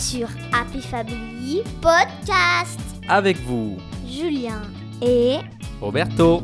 Sur Happy Family Podcast. Avec vous, Julien et Roberto.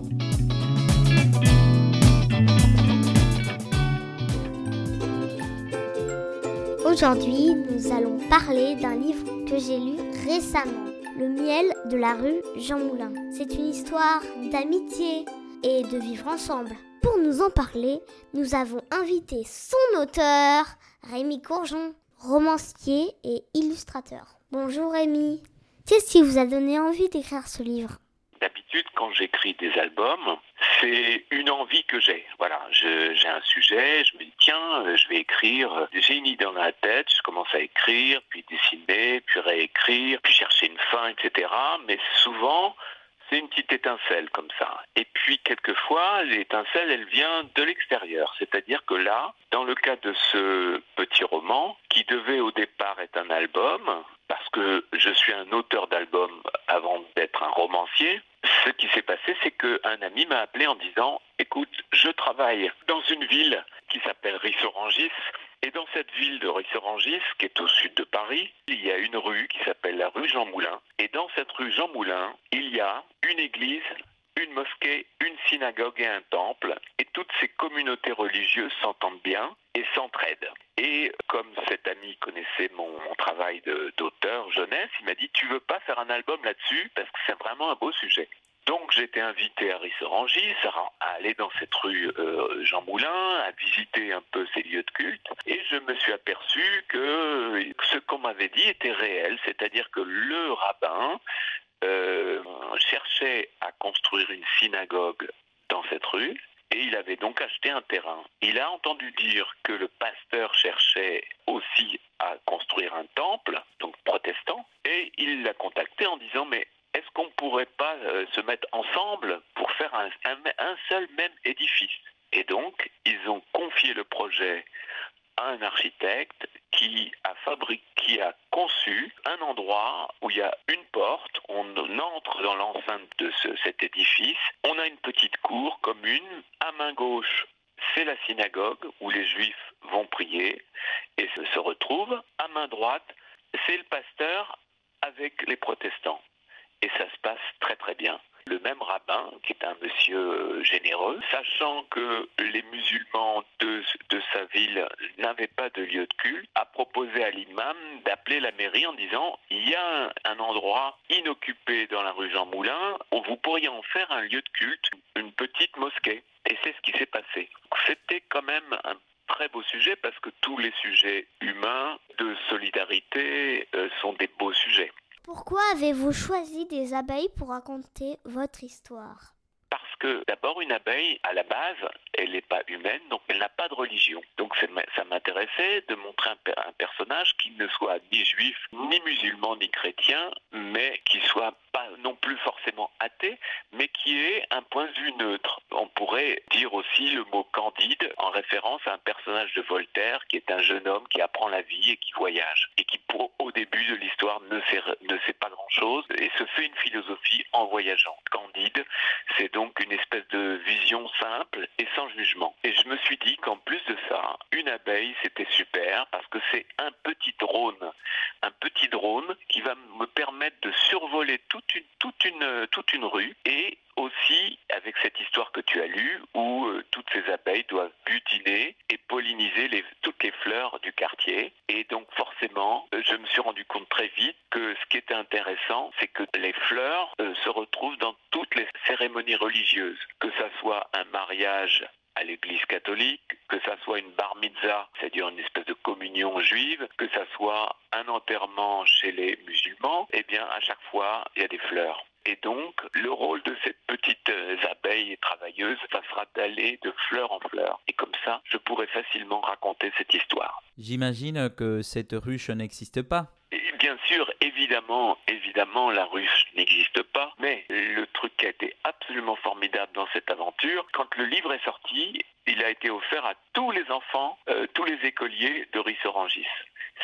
Aujourd'hui, nous allons parler d'un livre que j'ai lu récemment, Le miel de la rue Jean Moulin. C'est une histoire d'amitié et de vivre ensemble. Pour nous en parler, nous avons invité son auteur, Rémi Courgeon, romancier et illustrateur. Bonjour Rémi. Qu'est-ce qui vous a donné envie d'écrire ce livre? D'habitude, quand j'écris des albums, c'est une envie que j'ai. Voilà, j'ai un sujet, je me dis tiens, euh, je vais écrire. J'ai une idée dans la tête, je commence à écrire, puis dessiner, puis réécrire, puis chercher une fin, etc. Mais souvent, c'est une petite étincelle comme ça. Et puis quelquefois, l'étincelle, elle vient de l'extérieur. C'est-à-dire que là, dans le cas de ce petit roman, qui devait au départ être un album, parce que je suis un auteur d'album avant d'être un romancier, ce qui s'est passé, c'est qu'un ami m'a appelé en disant Écoute, je travaille dans une ville qui s'appelle Rissorangis. Et dans cette ville de Rissorangis, qui est au sud de Paris, il y a une rue qui s'appelle la rue Jean Moulin. Et dans cette rue Jean Moulin, il y a une église, une mosquée, une synagogue et un temple. Et toutes ces communautés religieuses s'entendent bien et s'entraident. Et comme cet ami connaissait mon, mon travail d'auteur jeunesse, il m'a dit Tu veux pas faire un album là-dessus Parce que c'est vraiment un beau sujet. Donc j'ai été invité à Rissorangis, à, aller dans cette rue euh, Jean Moulin, à visiter un peu ces lieux de culte, et je me suis aperçu que ce qu'on m'avait dit était réel, c'est-à-dire que le rabbin euh, cherchait à construire une synagogue dans cette rue, et il avait donc acheté un terrain. Il a entendu dire que le cherchait aussi à construire un temple, donc protestant, et il l'a contacté en disant mais est-ce qu'on ne pourrait pas euh, se mettre ensemble pour faire un, un- un seul même édifice Et donc, ils ont confié le projet à un architecte fabriqué, qui a conçu un endroit où il y a une porte, on entre dans l'enceinte de ce- cet édifice, on a une petite cour commune, à main gauche, c'est la synagogue où les juifs vont prier et se retrouvent, à main droite, c'est le pasteur avec les protestants et ça se passe très très bien. Le même rabbin, qui est un monsieur euh, généreux, sachant que les musulmans de, sa ville n'avaient pas de lieu de culte, a proposé à l'imam d'appeler la mairie en disant il y a un, un endroit inoccupé dans la rue Jean Moulin, où vous pourriez en faire un lieu de culte, une petite mosquée. Et c'est ce qui s'est passé. C'était quand même un très beau sujet parce que tous les sujets humains de solidarité euh, sont des beaux sujets. Pourquoi avez-vous choisi des abeilles pour raconter votre histoire? Parce que d'abord, une abeille, à la base, elle n'est pas humaine, donc elle n'a pas de religion. Donc ça m'intéressait de montrer un, per- un personnage qui ne soit ni juif, ni musulman, ni chrétien, mais qui soit pas non plus forcément athée, mais qui ait un point de vue neutre. On pourrait dire aussi le mot candide en référence à un personnage de Voltaire qui est un jeune homme qui apprend la vie et qui voyage et qui au début de l'histoire ne sait, pas grand-chose et se fait une philosophie en voyageant. Candide, c'est donc une espèce de vision simple jugement. Et je me suis dit qu'en plus de ça, une abeille, c'était super parce que c'est un petit drone, un petit drone qui va me permettre de survoler toute une, toute une, toute une rue et aussi avec cette histoire que tu as lue où euh, toutes ces abeilles doivent butiner et polliniser toutes les fleurs du quartier. Et donc forcément, euh, je me suis rendu compte très vite que ce qui était intéressant, c'est que les fleurs euh, se retrouvent dans cérémonies religieuses, que ça soit un mariage à l'église catholique, que ça soit une bar mitzvah, c'est-à-dire une espèce de communion juive, que ça soit un enterrement chez les musulmans, eh bien à chaque fois il y a des fleurs. Et donc le rôle de cette petite euh, abeille travailleuse, ça sera d'aller de fleur en fleur. Et comme ça, je pourrais facilement raconter cette histoire. J'imagine que cette ruche n'existe pas. Sûr, évidemment, évidemment, la ruche n'existe pas, mais le truc qui a été absolument formidable dans cette aventure, quand le livre est sorti, il a été offert à tous les enfants, euh, tous les écoliers de Rissorangis.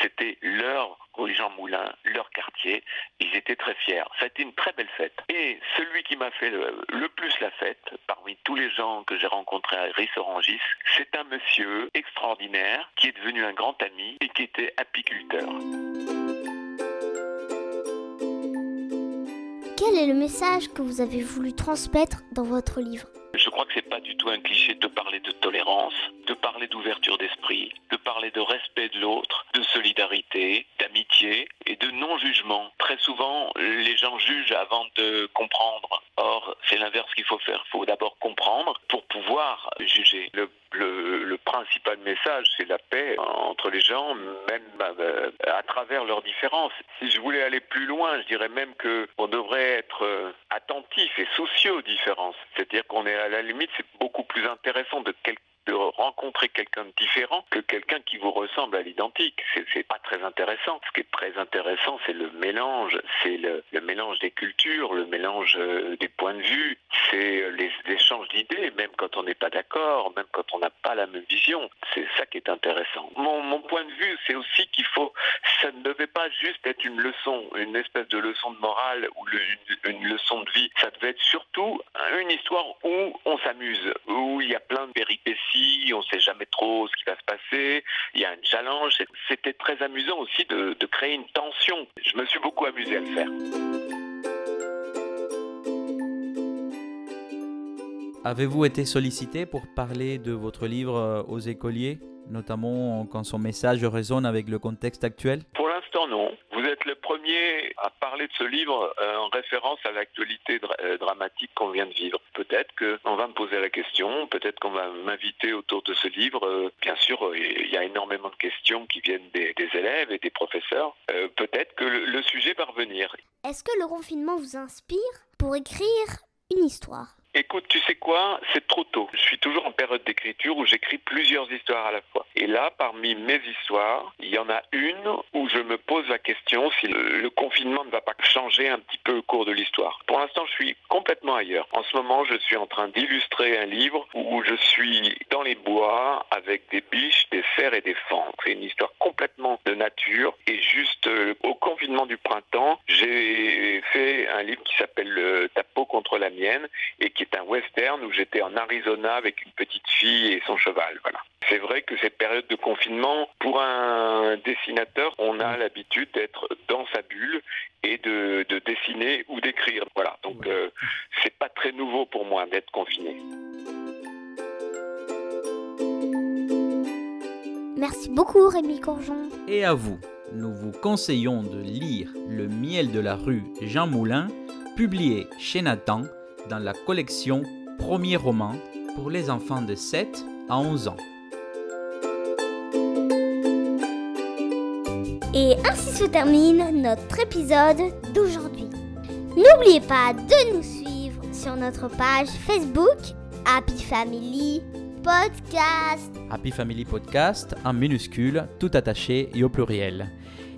C'était leur rue Jean Moulin, leur quartier. Ils étaient très fiers. Ça a été une très belle fête. Et celui qui m'a fait le, le, plus la fête, parmi tous les gens que j'ai rencontrés à Rissorangis, c'est un monsieur extraordinaire qui est devenu un grand ami et qui était apiculteur. Quel est le message que vous avez voulu transmettre dans votre livre je crois que c'est pas du tout un cliché de parler de tolérance, de parler d'ouverture d'esprit, de parler de respect de l'autre, de solidarité, d'amitié et de non-jugement. Très souvent, les gens jugent avant de comprendre. Or, c'est l'inverse qu'il faut faire. Il faut d'abord comprendre pour pouvoir juger. Le le, principal message, c'est la paix entre les gens, même euh, travers leurs différences. Si je voulais aller plus loin, je dirais même qu'on devrait être euh, attentif et soucieux aux différences. C'est-à-dire qu'on est à la limite, c'est beaucoup plus intéressant de rencontrer quelqu'un de différent que quelqu'un qui vous ressemble à l'identique. C'est pas très intéressant. Ce qui est très intéressant, c'est le mélange, c'est le, mélange des cultures, le mélange euh, des points de vue, c'est les échanges d'idées, même quand on n'est pas d'accord, même quand on n'a pas la même vision. C'est ça qui est intéressant. Mon, point de vue, c'est aussi qu'il faut, ça ne devait pas juste être une leçon, une espèce de leçon de morale ou une, leçon de vie. Ça devait être surtout une histoire où on s'amuse, où il y a plein de péripéties on ne sait jamais trop ce qui va se passer, il y a un challenge. C'était très amusant aussi de créer une tension. Je me suis beaucoup amusé à le faire. Avez-vous été sollicité pour parler de votre livre euh, aux écoliers, notamment quand son message résonne avec le contexte actuel? Pour l'instant, non. Vous êtes le premier à parler de ce livre euh, en référence à l'actualité euh, dramatique qu'on vient de vivre. Peut-être qu'on va me poser la question, peut-être qu'on va m'inviter autour de ce livre. Bien sûr, il y a énormément de questions qui viennent des, des élèves et des professeurs. Euh, peut-être que le, le sujet va revenir. Est-ce que le confinement vous inspire pour écrire une histoire? Écoute, tu sais quoi? C'est trop tôt. Je suis toujours en période d'écriture où j'écris plusieurs histoires à la fois. Et là, parmi mes histoires, il y en a une où je me pose la question si le, le confinement ne va pas changer un petit peu au cours de l'histoire. Pour l'instant, je suis complètement ailleurs. En ce moment, je suis en train d'illustrer un livre où je suis dans les bois avec des biches, des fers et des fentes. C'est une histoire complètement de nature. Et juste euh, au confinement du printemps, j'ai fait un livre qui s'appelle euh, contre la mienne et qui est un western où j'étais en Arizona avec une petite fille et son cheval. Voilà. C'est vrai que cette période de confinement, pour un dessinateur, on a l'habitude d'être dans sa bulle et de, de dessiner ou d'écrire. Voilà. Donc euh, c'est pas très nouveau pour moi d'être confiné. Merci beaucoup Rémi Courgeon. Et à vous, nous vous conseillons de lire Le miel de la rue Jean Moulin, publié chez Nathan dans la collection Premier roman pour les enfants de 7 à 11 ans. Et ainsi se termine notre épisode d'aujourd'hui. N'oubliez pas de nous suivre sur notre page Facebook Happy Family Podcast. Happy Family Podcast en minuscule, tout attaché et au pluriel.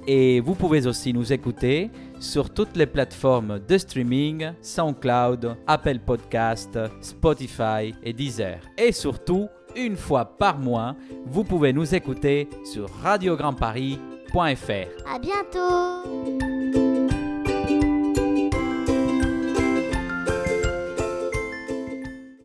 Et vous pouvez aussi nous écouter sur toutes les plateformes de streaming, SoundCloud, Apple Podcast, Spotify et Deezer. Et surtout, une fois par mois, vous pouvez nous écouter sur radiograndparis.fr. À bientôt.